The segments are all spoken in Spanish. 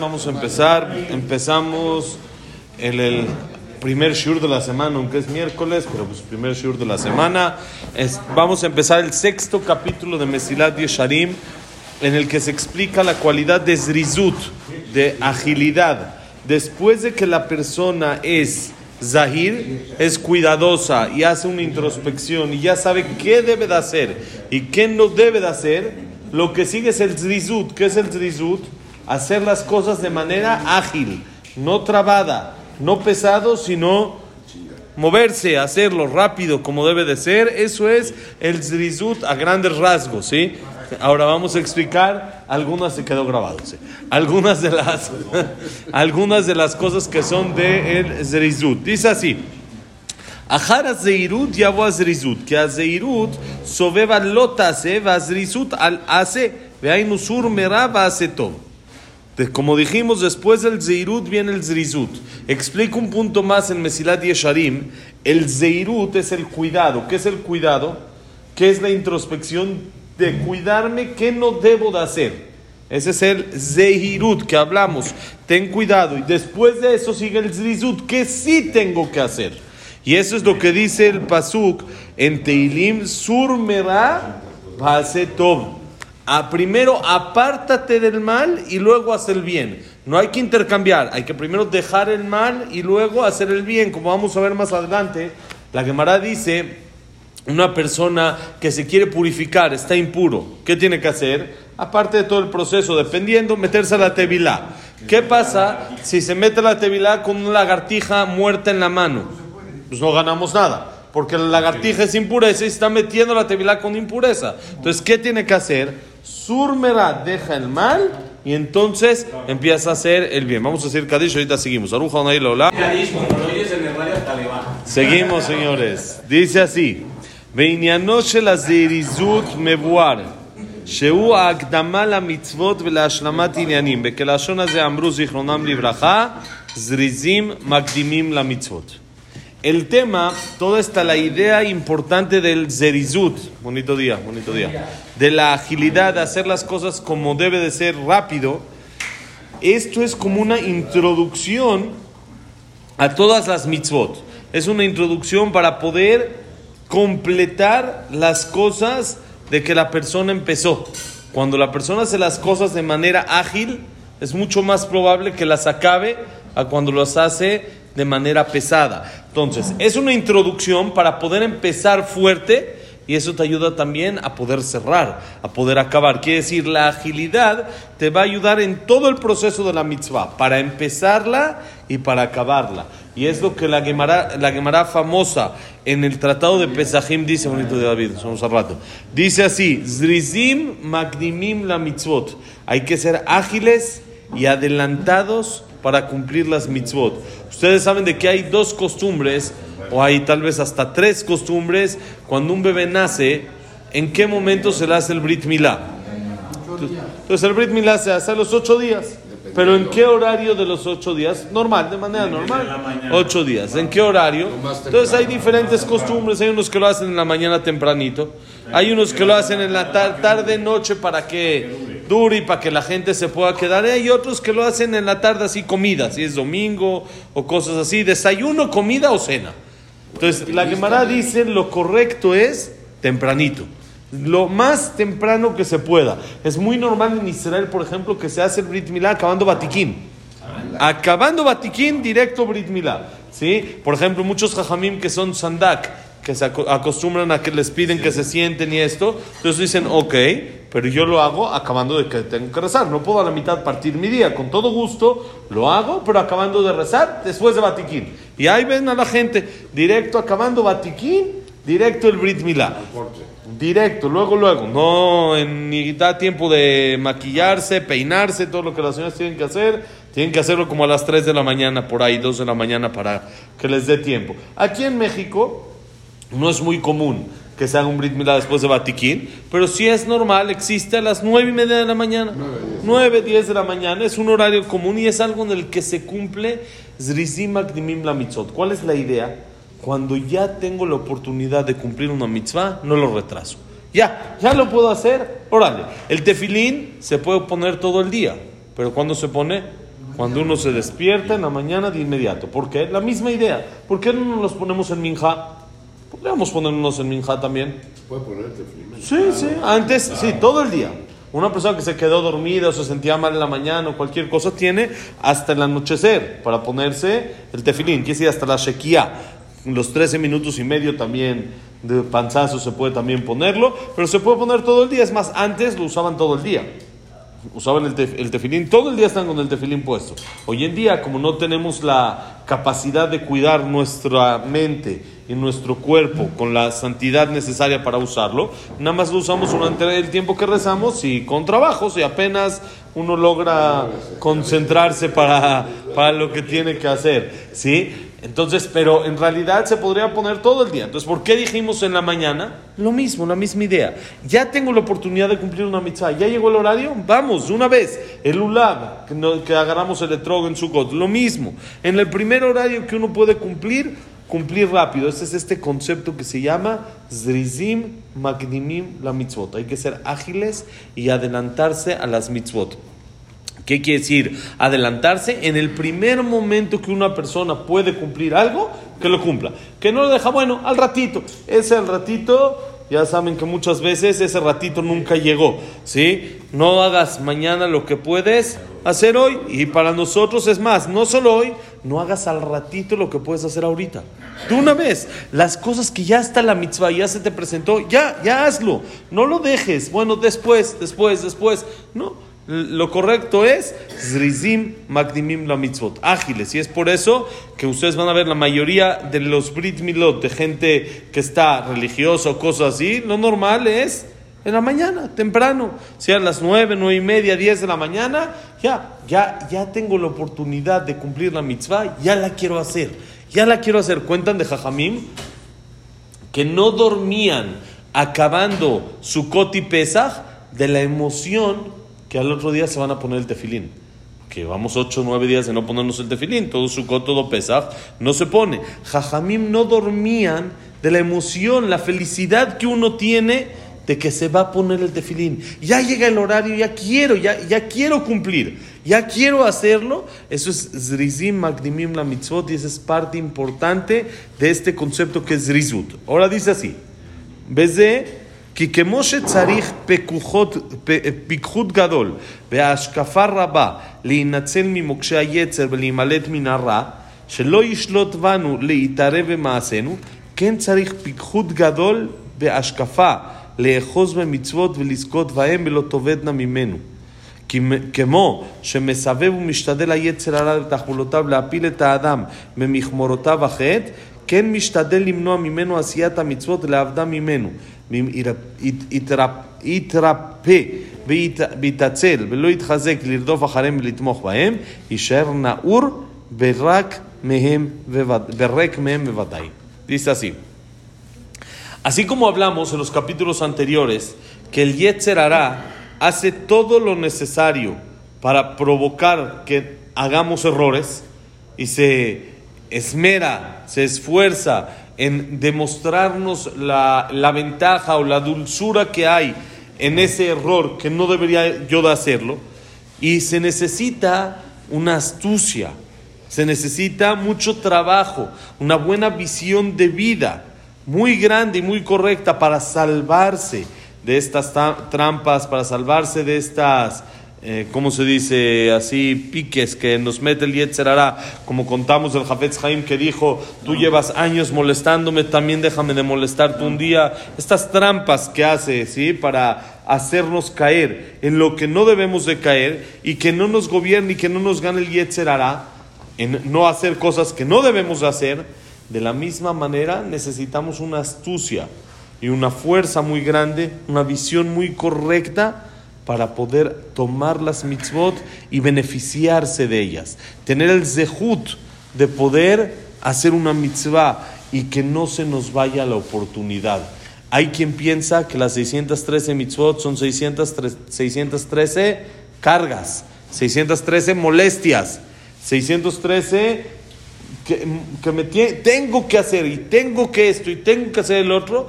Vamos a empezar. Empezamos en el primer shur de la semana, aunque es miércoles, pero pues primer shur de la semana. Es- vamos a empezar el sexto capítulo de Mesilat Yesharim, en el que se explica la cualidad de Zrizut, de agilidad. Después de que la persona es Zahir, es cuidadosa y hace una introspección y ya sabe qué debe de hacer y qué no debe de hacer, lo que sigue es el Zrizut. ¿Qué es el Zrizut? Hacer las cosas de manera ágil, no trabada, no pesado, sino moverse, hacerlo rápido como debe de ser. Eso es el Zrizut a grandes rasgos, ¿sí? Ahora vamos a explicar algunas, se quedó grabado, ¿sí? Algunas de las, algunas de las cosas que son de el Zrizut. Dice así. אחר הזהירות יבוא הזריזות, כי הזהירות סובב על לא תעשה, והזריזות על עשה, והיינו סור מרע ועשה טוב. De- Como dijimos, después del Zeirut viene el Zrizut. Explico un punto más en Mesilat Yesharim. El Zeirut es el cuidado. ¿Qué es el cuidado? ¿Qué es la introspección de cuidarme? ¿Qué no debo de hacer? Ese es el Zeirut que hablamos. Ten cuidado. Y después de eso sigue el Zrizut. ¿Qué sí tengo que hacer? Y eso es lo que dice el Pasuk en Teilim, Sur Tov. A primero apártate del mal y luego haz el bien. No hay que intercambiar, hay que primero dejar el mal y luego hacer el bien. Como vamos a ver más adelante, la Gemara dice, una persona que se quiere purificar, está impuro, ¿qué tiene que hacer? Aparte de todo el proceso, dependiendo, meterse a la tevilá. ¿Qué pasa si se mete a la tevilá con una lagartija muerta en la mano? Pues no ganamos nada. Porque la lagartija es impureza y se está metiendo la tevilá con impureza. Entonces, ¿qué tiene que hacer? Surmera deja el mal y entonces empieza a hacer el bien. Vamos a decir Kadish, ahorita seguimos. Aruja Onay Lola. Kadish, como lo oyes en el radio, hasta le baja. Seguimos, señores. Dice así: בעניינו של הזריזות מבואר שהוא ההקדמה למצוות ולהשלמת עניינים. בכלשון הזה אמרו זיכרונם לברכה, זריזים מקדימים למצוות. El tema, toda esta la idea importante del zerizut, bonito día, bonito día, de la agilidad, de hacer las cosas como debe de ser rápido, esto es como una introducción a todas las mitzvot. Es una introducción para poder completar las cosas de que la persona empezó. Cuando la persona hace las cosas de manera ágil, es mucho más probable que las acabe a cuando las hace de manera pesada. Entonces, es una introducción para poder empezar fuerte y eso te ayuda también a poder cerrar, a poder acabar. Quiere decir, la agilidad te va a ayudar en todo el proceso de la mitzvah, para empezarla y para acabarla. Y es lo que la Gemara, la Gemara famosa en el tratado de Pesachim dice, bonito de David, somos al rato. Dice así, Zrizim magdimim la mitzvot. Hay que ser ágiles y adelantados para cumplir las mitzvot. Ustedes saben de que hay dos costumbres, o hay tal vez hasta tres costumbres, cuando un bebé nace, ¿en qué momento se le hace el Brit Milá? Entonces el Brit Milá se hace a los ocho días. ¿Pero en qué horario de los ocho días? Normal, de manera normal. Ocho días. ¿En qué horario? Entonces hay diferentes costumbres. Hay unos que lo hacen en la mañana tempranito. Hay unos que lo hacen en la tar- tarde, noche para que dure y para que la gente se pueda quedar. Hay otros que lo hacen en la tarde así comida, si es domingo o cosas así. Desayuno, comida o cena. Entonces la Gemara dice lo correcto es tempranito. Lo más temprano que se pueda. Es muy normal en Israel, por ejemplo, que se hace el Brit Milá acabando Batiquín. Acabando Batiquín, directo Brit Milá. ¿Sí? Por ejemplo, muchos jajamim que son sandak, que se aco- acostumbran a que les piden que se sienten y esto, entonces dicen, ok, pero yo lo hago acabando de que tengo que rezar. No puedo a la mitad partir mi día. Con todo gusto lo hago, pero acabando de rezar después de Batiquín. Y ahí ven a la gente, directo acabando Batiquín, directo el Brit Milá. Directo, luego, luego. No en- ni da tiempo de maquillarse, peinarse, todo lo que las señoras tienen que hacer. Tienen que hacerlo como a las 3 de la mañana, por ahí, 2 de la mañana, para que les dé tiempo. Aquí en México no es muy común que se haga un Brit Milá después de Batiquín, pero sí es normal, existe a las 9 y media de la mañana. 9, 10 de la mañana, es un horario común y es algo en el que se cumple Zrizim Akdimim la Mitzot. ¿Cuál es la idea? Cuando ya tengo la oportunidad de cumplir una mitzvah, no lo retraso. Ya, ya lo puedo hacer. Órale, el tefilín se puede poner todo el día, pero ¿cuándo se pone? Cuando uno se despierta en la mañana de inmediato. ¿Por qué? La misma idea. ¿Por qué no nos los ponemos en minja? Podríamos ponernos en minja también. Puede ponerte. Sí, sí, antes, sí, todo el día. Una persona que se quedó dormida o se sentía mal en la mañana o cualquier cosa tiene hasta el anochecer para ponerse el tefilín, quiere decir hasta la shequía. Los 13 minutos y medio también de panzazo se puede también ponerlo, pero se puede poner todo el día. Es más, antes lo usaban todo el día. Usaban el, tef- tefilín, todo el día están con el tefilín puesto. Hoy en día, como no tenemos la capacidad de cuidar nuestra mente y nuestro cuerpo con la santidad necesaria para usarlo, nada más lo usamos durante el tiempo que rezamos y con trabajos y apenas uno logra concentrarse para, para lo que tiene que hacer. ¿Sí? Entonces, pero en realidad se podría poner todo el día. Entonces, ¿por qué dijimos en la mañana? Lo mismo, la misma idea. Ya tengo la oportunidad de cumplir una mitzvah. ¿Ya llegó el horario? Vamos, una vez. El ulab, que agarramos el etrog en Sukkot. Lo mismo. En el primer horario que uno puede cumplir, cumplir rápido. Este es este concepto que se llama Zrizim Magdimim la mitzvot. Hay que ser ágiles y adelantarse a las mitzvot. ¿Qué quiere decir? Adelantarse en el primer momento que una persona puede cumplir algo, que lo cumpla. Que no lo deja, bueno, al ratito. Ese al ratito, ya saben que muchas veces ese ratito nunca llegó. ¿Sí? No hagas mañana lo que puedes hacer hoy. Y para nosotros es más, no solo hoy, no hagas al ratito lo que puedes hacer ahorita. De una vez, las cosas que ya está la mitzvah, ya se te presentó, ya, ya hazlo. No lo dejes. Bueno, después, después, después. No. Lo correcto es Zrizim Magdimim la mitzvot, ágiles. Y es por eso que ustedes van a ver la mayoría de los Brit Milot, de gente que está religiosa o cosas así, lo normal es en la mañana, temprano. Si a las nueve, nueve y media, diez de la mañana, ya, ya, ya tengo la oportunidad de cumplir la mitzvah, ya la quiero hacer. Ya la quiero hacer. Cuentan de Jajamim que no dormían acabando su y Pesach de la emoción que al otro día se van a poner el tefilín. Que vamos ocho o 9 días de no ponernos el tefilín, todo Sukkot, todo Pesach, no se pone. Jajamim no dormían de la emoción, la felicidad que uno tiene de que se va a poner el tefilín. Ya llega el horario, ya quiero, ya, ya quiero cumplir, ya quiero hacerlo. Eso es Zrizim Magdimim la mitzvot y esa es parte importante de este concepto que es Zrizut. Ahora dice así, desde כי כמו שצריך פיקחות, פ- פיקחות גדול והשקפה רבה להינצל ממוקשי היצר ולהימלט מן הרע, שלא ישלוט בנו להתערב במעשינו, כן צריך פיקחות גדול והשקפה לאחוז במצוות ולזכות בהם ולא תאבדנה ממנו. כמו שמסבב ומשתדל היצר הרע בתחבולותיו להפיל את האדם במכמורותיו החטא, כן משתדל למנוע ממנו עשיית המצוות ולעבדה ממנו. ואם ירפ- ית- יתרפ- יתרפא וית- ויתעצל ולא יתחזק לרדוף אחריהם ולתמוך בהם, יישאר נעור ורק מהם בווד- וריק מהם בוודאי. Dice así. Así como hablamos en los capítulos anteriores, que el Yetzer Hará hace todo lo necesario para provocar que hagamos errores y se esmera, se esfuerza en demostrarnos la, la ventaja o la dulzura que hay en ese error que no debería yo de hacerlo, y se necesita una astucia, se necesita mucho trabajo, una buena visión de vida, muy grande y muy correcta para salvarse de estas ta- trampas, para salvarse de estas, eh, ¿cómo se dice? Así, piques que nos mete el Yetzer Hará, como contamos del Jafetz Haim que dijo, tú llevas años molestándome, también déjame de molestarte un día. Estas trampas que hace, ¿sí? Para hacernos caer en lo que no debemos de caer y que no nos gobierne y que no nos gane el Yetzer Hará, en no hacer cosas que no debemos de hacer, de la misma manera necesitamos una astucia y una fuerza muy grande, una visión muy correcta para poder tomar las mitzvot y beneficiarse de ellas. Tener el zehut de poder hacer una mitzvah y que no se nos vaya la oportunidad. Hay quien piensa que las 613 mitzvot son 613, 613 cargas, 613 molestias, 613 que, que me tie- tengo que hacer y tengo que esto y tengo que hacer el otro.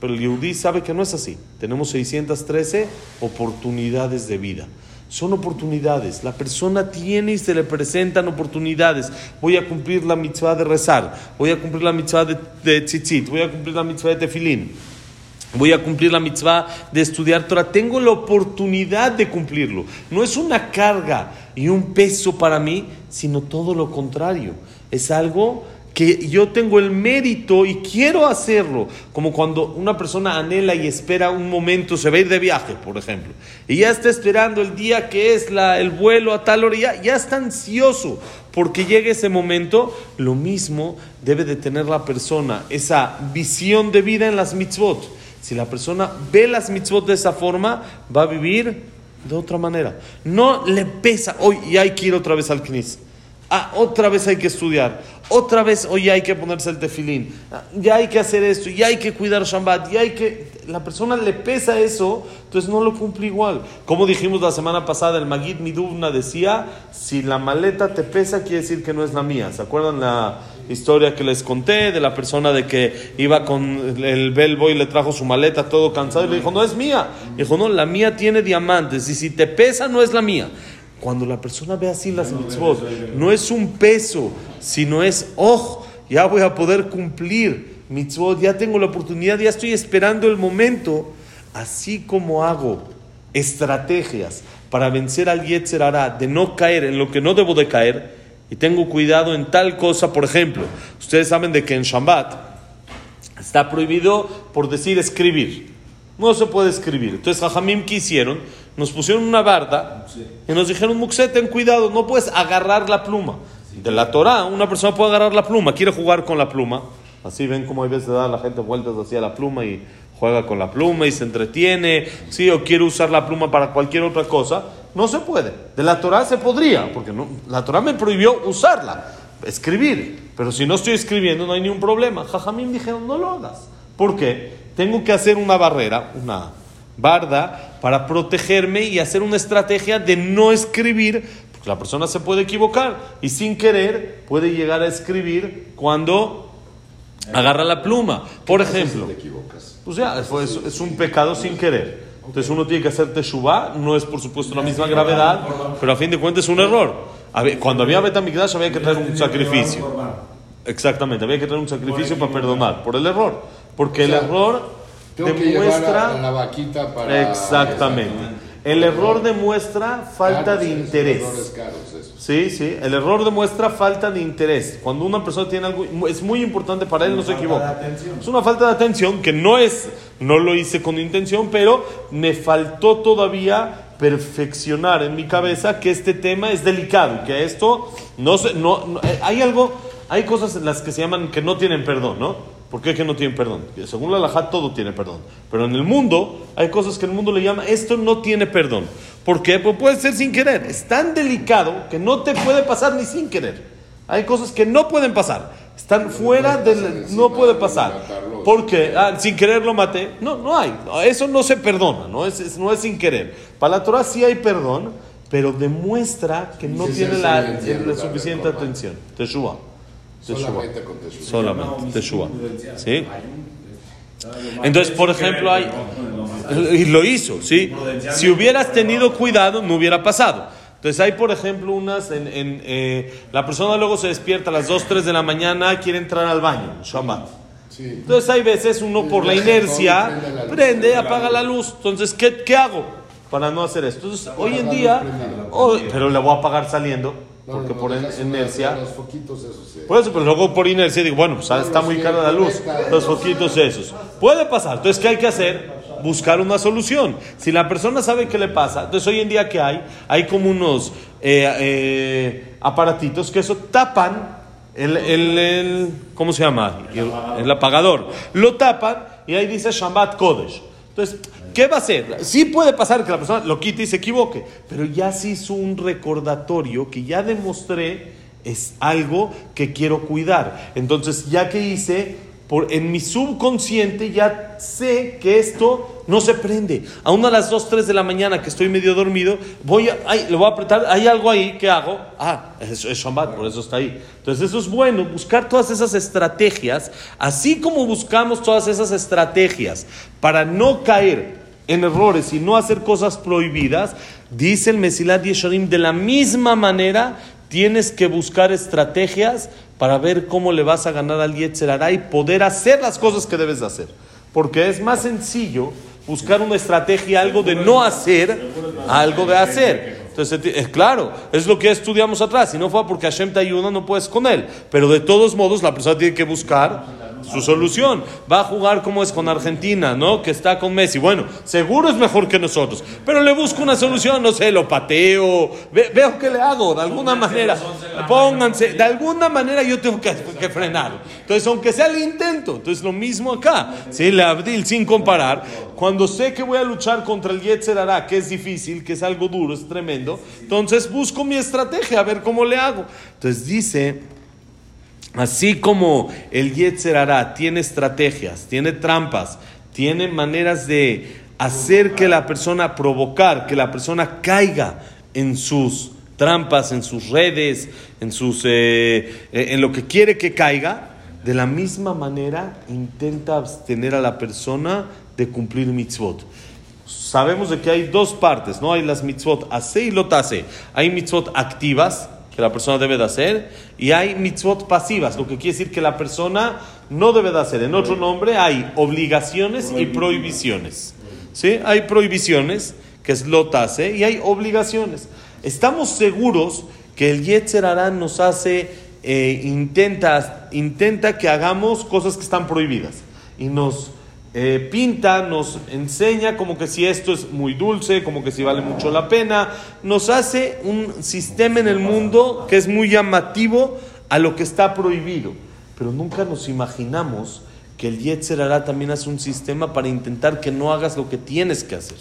Pero el Yehudi sabe que no es así. Tenemos 613 oportunidades de vida. Son oportunidades. La persona tiene y se le presentan oportunidades. Voy a cumplir la mitzvah de rezar. Voy a cumplir la mitzvah de, de tzitzit. Voy a cumplir la mitzvah de tefilín. Voy a cumplir la mitzvah de estudiar Torah. Tengo la oportunidad de cumplirlo. No es una carga y un peso para mí, sino todo lo contrario. Es algo que yo tengo el mérito y quiero hacerlo, como cuando una persona anhela y espera un momento, se va a ir de viaje, por ejemplo, y ya está esperando el día que es la, el vuelo a tal hora, ya, ya está ansioso porque llegue ese momento, lo mismo debe de tener la persona, esa visión de vida en las mitzvot. Si la persona ve las mitzvot de esa forma, va a vivir de otra manera. No le pesa, hoy ya hay que ir otra vez al knis. Ah, otra vez hay que estudiar. Otra vez, hoy hay que ponerse el tefilín. Ah, Ya hay que hacer esto. Ya hay que cuidar Shabbat. Ya hay que. La persona le pesa eso, entonces no lo cumple igual. Como dijimos la semana pasada, el Magid Miduvna decía: si la maleta te pesa, quiere decir que no es la mía. ¿Se acuerdan la historia que les conté de la persona de que iba con el belbo y le trajo su maleta todo cansado y le dijo: No es mía. Dijo: No, la mía tiene diamantes. Y si te pesa, no es la mía. Cuando la persona ve así las mitzvot, no es un peso, sino es, oh, ya voy a poder cumplir mitzvot, ya tengo la oportunidad, ya estoy esperando el momento, así como hago estrategias para vencer al Yetzer Hará, de no caer en lo que no debo de caer, y tengo cuidado en tal cosa, por ejemplo, ustedes saben de que en Shabbat está prohibido por decir escribir. No se puede escribir. Entonces, Jajamim, ¿qué hicieron? Nos pusieron una barda y nos dijeron, Muxé, ten cuidado, no puedes agarrar la pluma. De la Torah, una persona puede agarrar la pluma, quiere jugar con la pluma. Así ven como hay veces da la gente vueltas hacia la pluma y juega con la pluma y se entretiene. Sí, o quiere usar la pluma para cualquier otra cosa. No se puede. De la Torah se podría, porque no, la Torah me prohibió usarla, escribir. Pero si no estoy escribiendo, no hay ningún problema. Jajamim dijeron, no lo hagas. ¿Por qué? Tengo que hacer una barrera, una barda, para protegerme y hacer una estrategia de no escribir, porque la persona se puede equivocar y sin querer puede llegar a escribir cuando agarra la pluma. Por ejemplo, te equivocas. pues ya, es, es- es un pecado sin querer. Entonces uno tiene que hacer teshuvah, no es por supuesto la misma gravedad, pero a fin de cuentas es un error. Cuando había Betamigdash había que traer un sacrificio. Exactamente, había que traer un sacrificio para perdonar por el error. Porque el error Tengo que llevar a, a demuestra... la vaquita para... Exactamente. El error demuestra falta Caros, de interés. Errores caros, eso. Sí, sí, el error demuestra falta de interés. Cuando una persona tiene algo, es muy importante para él, no se equivoca. Es una falta de atención que no es, no lo hice con intención, pero me faltó todavía perfeccionar en mi cabeza que este tema es delicado, que esto no se, no, no- eh, hay algo, hay cosas en las que se llaman que no tienen perdón, ¿no? ¿Por qué que no tienen perdón? Según la Lajá todo tiene perdón. Pero en el mundo hay cosas que el mundo le llama, esto no tiene perdón. ¿Por qué? Pues puede ser sin querer. Es tan delicado que no te puede pasar ni sin querer. Hay cosas que no pueden pasar. Están fuera del... No puede de pasar. matarlos. ¿Por qué? Ah, sin querer lo maté. No, no hay. Eso no se perdona. No es, es- no es sin querer. Para la Torah sí hay perdón, pero demuestra que no Sí, tiene sí, la, entiendo, la la suficiente atención. Teshuvah. Solamente con Teshuvah. Solamente, Teshuvah. ¿Sí? Entonces, por ejemplo, hay... Y lo hizo, ¿sí? Si hubieras tenido cuidado, no hubiera pasado. Entonces hay, por ejemplo, unas... En, en, eh, la persona luego se despierta a las 2, 3 de la mañana, quiere entrar al baño, Shabbat. Sí. Entonces hay veces uno por la inercia Prende apaga la luz. Entonces, ¿qué, qué hago para no hacer esto? Entonces, hoy en día... oh, pero le voy a apagar saliendo, porque no, por una- inercia... Los foquitos esos. Por eso, pero luego por inercia digo, bueno, pues ah, está muy cara la luz, los foquitos esos. Puede pasar. Entonces, ¿qué hay que hacer? Buscar una solución. Si la persona sabe qué le pasa, entonces hoy en día, ¿qué hay? Hay como unos eh, eh, aparatitos que eso tapan el, el, el- ¿cómo se llama? El, el apagador. Lo tapan y ahí dice Shabbat Kodesh. Entonces, ¿qué va a hacer? Sí puede pasar que la persona lo quite y se equivoque, pero ya se hizo un recordatorio que ya demostré es algo que quiero cuidar. Entonces, ya que hice, por, en mi subconsciente ya sé que esto no se prende. Aún a las 2, 3 de la mañana que estoy medio dormido, voy a, ay, le voy a apretar, hay algo ahí, ¿qué hago? Ah, es, es Shabbat, por eso está ahí. Entonces eso es bueno, buscar todas esas estrategias, así como buscamos todas esas estrategias para no caer en errores y no hacer cosas prohibidas, dice el Mesilat Yesharim, de la misma manera tienes que buscar estrategias para ver cómo le vas a ganar al Yetzer Hará y poder hacer las cosas que debes de hacer. Porque es más sencillo buscar una estrategia, algo de no hacer, algo de hacer. Entonces, es claro, es lo que estudiamos atrás. Si no fue porque Hashem te ayuda, no puedes con él. Pero de todos modos, la persona tiene que buscar su solución. Va a jugar como es con Argentina, ¿no? Que está con Messi. Bueno, seguro es mejor que nosotros. Pero le busco una solución, no sé, lo pateo, ve- veo qué le hago, de alguna manera. Pónganse, de alguna manera yo tengo que, que frenar. Entonces, aunque sea el intento, entonces lo mismo acá. Sí, le Abdil, sin comparar, cuando sé que voy a luchar contra el Yetzer Hará, que es difícil, que es algo duro, es tremendo, entonces busco mi estrategia, a ver cómo le hago. Entonces dice, Así como el Yetzer Hará tiene estrategias, tiene trampas, tiene maneras de hacer que la persona, provocar que la persona caiga en sus trampas, en sus redes, en, sus, eh, eh, en lo que quiere que caiga, de la misma manera intenta abstener a la persona de cumplir mitzvot. Sabemos de que hay dos partes, ¿no? Hay las mitzvot hace y lotase. Hay mitzvot activas, que la persona debe de hacer, y hay mitzvot pasivas, lo que quiere decir que la persona no debe de hacer. En otro nombre hay obligaciones y prohibiciones. ¿Sí? Hay prohibiciones, que es lotase, y hay obligaciones. Estamos seguros que el Yetzer Hará nos hace, eh, intenta, intenta que hagamos cosas que están prohibidas, y nos eh, pinta, nos enseña como que si esto es muy dulce, como que si vale mucho la pena, nos hace un sistema en el mundo que es muy llamativo a lo que está prohibido, pero nunca nos imaginamos que el Yetzer Hará también hace un sistema para intentar que no hagas lo que tienes que hacer.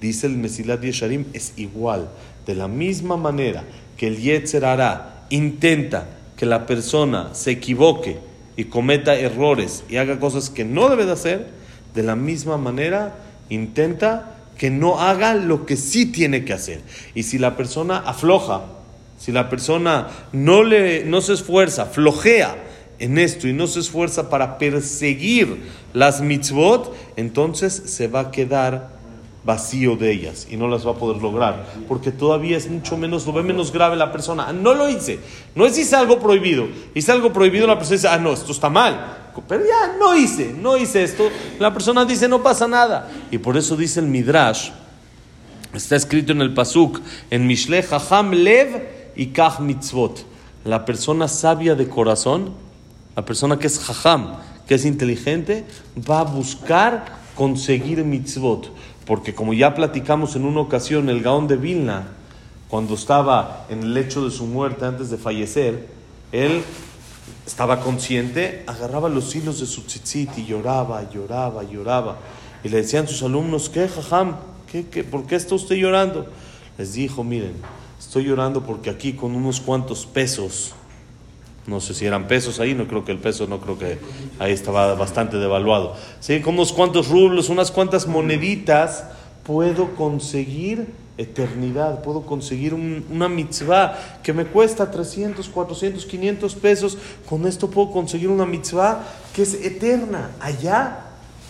Dice el Mesilat Yesharim, es igual, de la misma manera que el Yetzer Hará intenta que la persona se equivoque y cometa errores y haga cosas que no debe de hacer, de la misma manera intenta que no haga lo que sí tiene que hacer. Y si la persona afloja, si la persona no, le, no se esfuerza, flojea en esto y no se esfuerza para perseguir las mitzvot, entonces se va a quedar vacío de ellas y no las va a poder lograr, porque todavía es mucho menos, lo ve menos grave la persona. Ah, No lo hice, no es hice algo prohibido, hice algo prohibido, la persona dice, ah, no, esto está mal, pero ya no hice, no hice esto, la persona dice, no pasa nada. Y por eso dice el Midrash, está escrito en el Pasuk, en Mishle Hacham Lev y Kach Mitzvot, la persona sabia de corazón, la persona que es Hacham, que es inteligente, va a buscar conseguir mitzvot. Porque como ya platicamos en una ocasión, el Gaón de Vilna, cuando estaba en el lecho de su muerte antes de fallecer, él estaba consciente, agarraba los hilos de su tzitzit y lloraba, lloraba, lloraba. Y le decían sus alumnos, ¿qué, jajam? ¿Qué, qué, ¿Por qué está usted llorando? Les dijo, miren, estoy llorando porque aquí con unos cuantos pesos, no sé si eran pesos ahí, no creo que el peso, no creo que ahí estaba bastante devaluado. Sí, con unos cuantos rublos, unas cuantas moneditas, puedo conseguir eternidad, puedo conseguir un- una mitzvah que me cuesta 300, 400, 500 pesos. Con esto puedo conseguir una mitzvah que es eterna. Allá,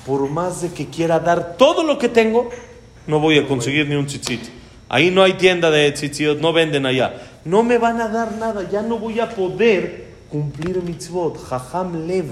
por más de que quiera dar todo lo que tengo, no voy a conseguir ni un tzitzit. Ahí no hay tienda de tzitziot, no venden allá. No me van a dar nada, ya no voy a poder cumplir mitzvot. Jajam lev.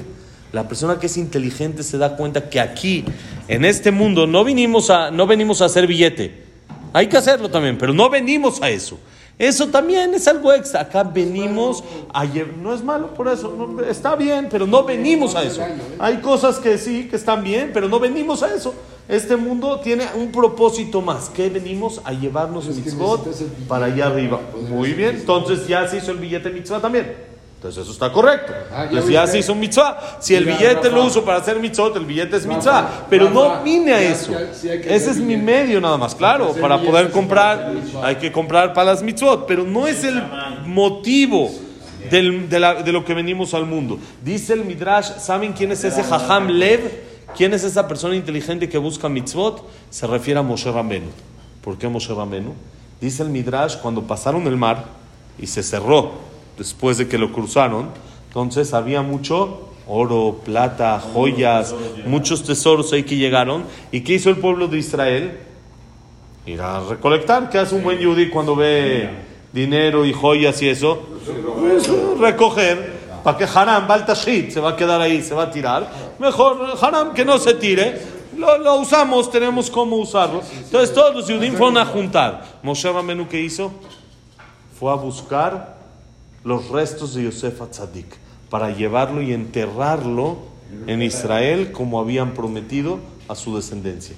La persona que es inteligente se da cuenta que aquí, en este mundo, no vinimos a, no venimos a hacer billete. Hay que hacerlo también, pero no venimos a eso. Eso también es algo extra. Acá venimos a No es malo por eso. no- está bien, pero no venimos a eso. Hay cosas que sí, que están bien, pero no venimos a eso. Este mundo tiene un propósito más. Que venimos a llevarnos Es mitzvot para allá arriba. Muy bien. Entonces ya se hizo el billete mitzvah también. Entonces eso está correcto. Ah, ya Entonces ya se hizo un mitzvah. Si el billete lo uso para hacer mitzvot, el billete es Rafa, mitzvah. Pero no Rafa, vine a eso. ya- Ese es mi medio nada más, claro. Para poder comprar, hay que comprar para las mitzvot. Pero no es el motivo del- de, la- de lo que venimos al mundo. Dice el Midrash, ¿saben quién es ese Jajam Lev? ¿Quién es esa persona inteligente que busca mitzvot? Se refiere a Moshe Rabenu. ¿Por qué Moshe Rabenu? Dice el Midrash, cuando pasaron el mar y se cerró después de que lo cruzaron, entonces había mucho oro, plata, joyas, muchos tesoros ahí que llegaron. ¿Y qué hizo el pueblo de Israel? Ir a recolectar. ¿Qué hace un buen yudí cuando ve dinero y joyas y eso? Pues, recoger. Para que Haram, Baltashit, se va a quedar ahí, se va a tirar. Mejor Haram que no se tire. Lo, lo usamos, tenemos cómo usarlo. Entonces todos los yudim fueron a juntar. Moshe Ramenu, ¿qué hizo? Fue a buscar los restos de Yosef Atzadik para llevarlo y enterrarlo en Israel como habían prometido a su descendencia.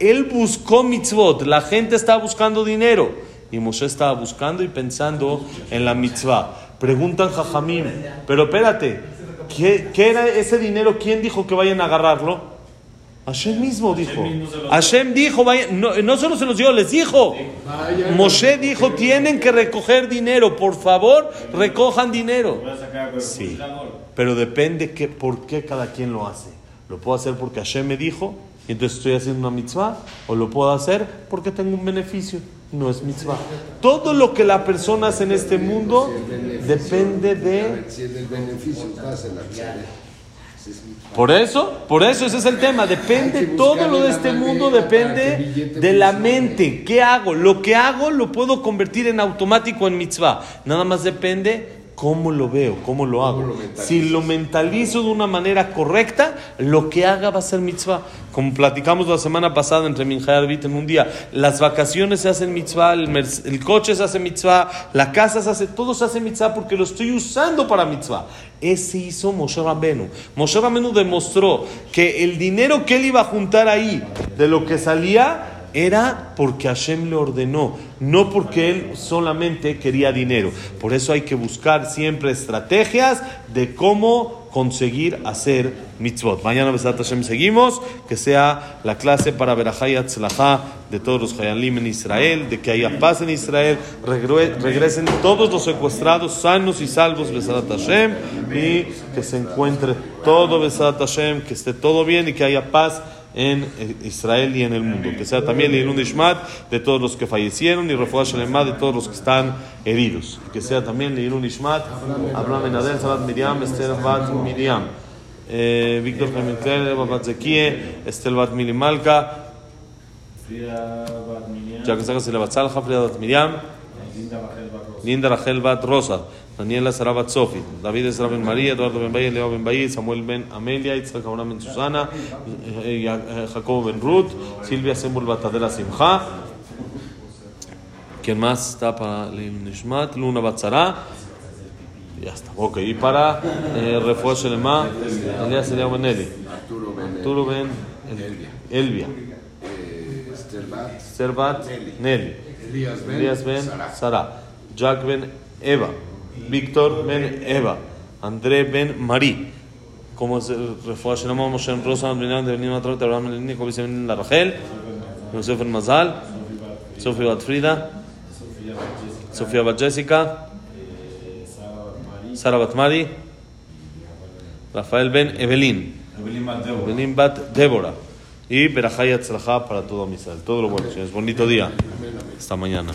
Él buscó mitzvot, la gente estaba buscando dinero y Moshe estaba buscando y pensando en la mitzvah. Preguntan Jajamim, pero espérate, ¿qué, qué era ese dinero? ¿Quién dijo que vayan a agarrarlo? Hashem mismo dijo. Hashem dijo, vayan- no, no solo se los dio, les dijo. Moshe dijo, tienen que recoger dinero, por favor, recojan dinero. Sí, pero depende que, por qué cada quien lo hace. Lo puedo hacer porque Hashem me dijo, y entonces estoy haciendo una mitzvah, o lo puedo hacer porque tengo un beneficio, no es mitzvah. Todo lo que la persona hace en este mundo depende de... Por eso, por eso ese es el tema. Depende, todo lo de este mundo depende de la mente. ¿Qué hago? Lo que hago lo puedo convertir en automático en mitzvah. Nada más depende cómo lo veo, cómo lo hago. lo si lo mentalizo de una manera correcta, lo que haga va a ser mitzvah. Como platicamos la semana pasada entre Minja y en un día, las vacaciones se hacen mitzvah, el coche se hace mitzvah, la casa se hace, todo se hace mitzvah porque lo estoy usando para mitzvah. Ese hizo Moshe Rabenu. Moshe Rabenu demostró que el dinero que él iba a juntar ahí, de lo que salía, era porque Hashem le ordenó, no porque él solamente quería dinero. Por eso hay que buscar siempre estrategias de cómo conseguir hacer mitzvot. Mañana, Besat Hashem, seguimos. Que sea la clase para Berajá y Atzlajá de todos los Hayalim en Israel, de que haya paz en Israel, regre- regresen todos los secuestrados sanos y salvos, Besat Hashem, y que se encuentre todo, Besat Hashem, que esté todo bien y que haya paz en Israel y en el mundo. Que sea también Leilun Ishmat de todos los que fallecieron y Refuah Shalema de todos los que están heridos. Que sea también Leilun Ishmat, Abraham Benadel, Sabat Miriam, Esther Bat Miriam, eh, Víctor Jaime Kler, Bat Zekie, Estel Bat Milimalka, Jack Zagas Bat Salja, Frida Bat Miriam, Linda Rachel Bat Rosa, Daniela Sara Bat Sofi, David Ezra Ben María, Eduardo Ben Leo Ben Samuel Ben Amelia, Itzhak Ben Susana, eh, eh, eh, Jacobo Ben Ruth, Silvia Sembul Bat Adela Simcha. ¿Quién más está para Leilun Nishmat? Luna Bat Sara. Ya está. Ok, y para eh, Refuah Shelema, Elías Eliyahu Ben Eli, Arturo Ben Elvia, Servat Nelly. Elías Ben. Sara, Jack Ben Eva, Víctor Ben Eva, André Ben Marí. Como es el refuerzo, se llama Moshe Rosa, Ben de Benin Matrot, Abraham Ben Nico, Vicente Ben La Rachel, Yosef Ben Mazal, Sofía Bat Frida, Sofía Bat Jessica, Sara Bat Mari, Rafael Ben Evelyn, Evelyn Bat Débora. Y Berajá y Atzlajá para todo Misal. Todo lo bueno, señores. Bonito día. Hasta mañana.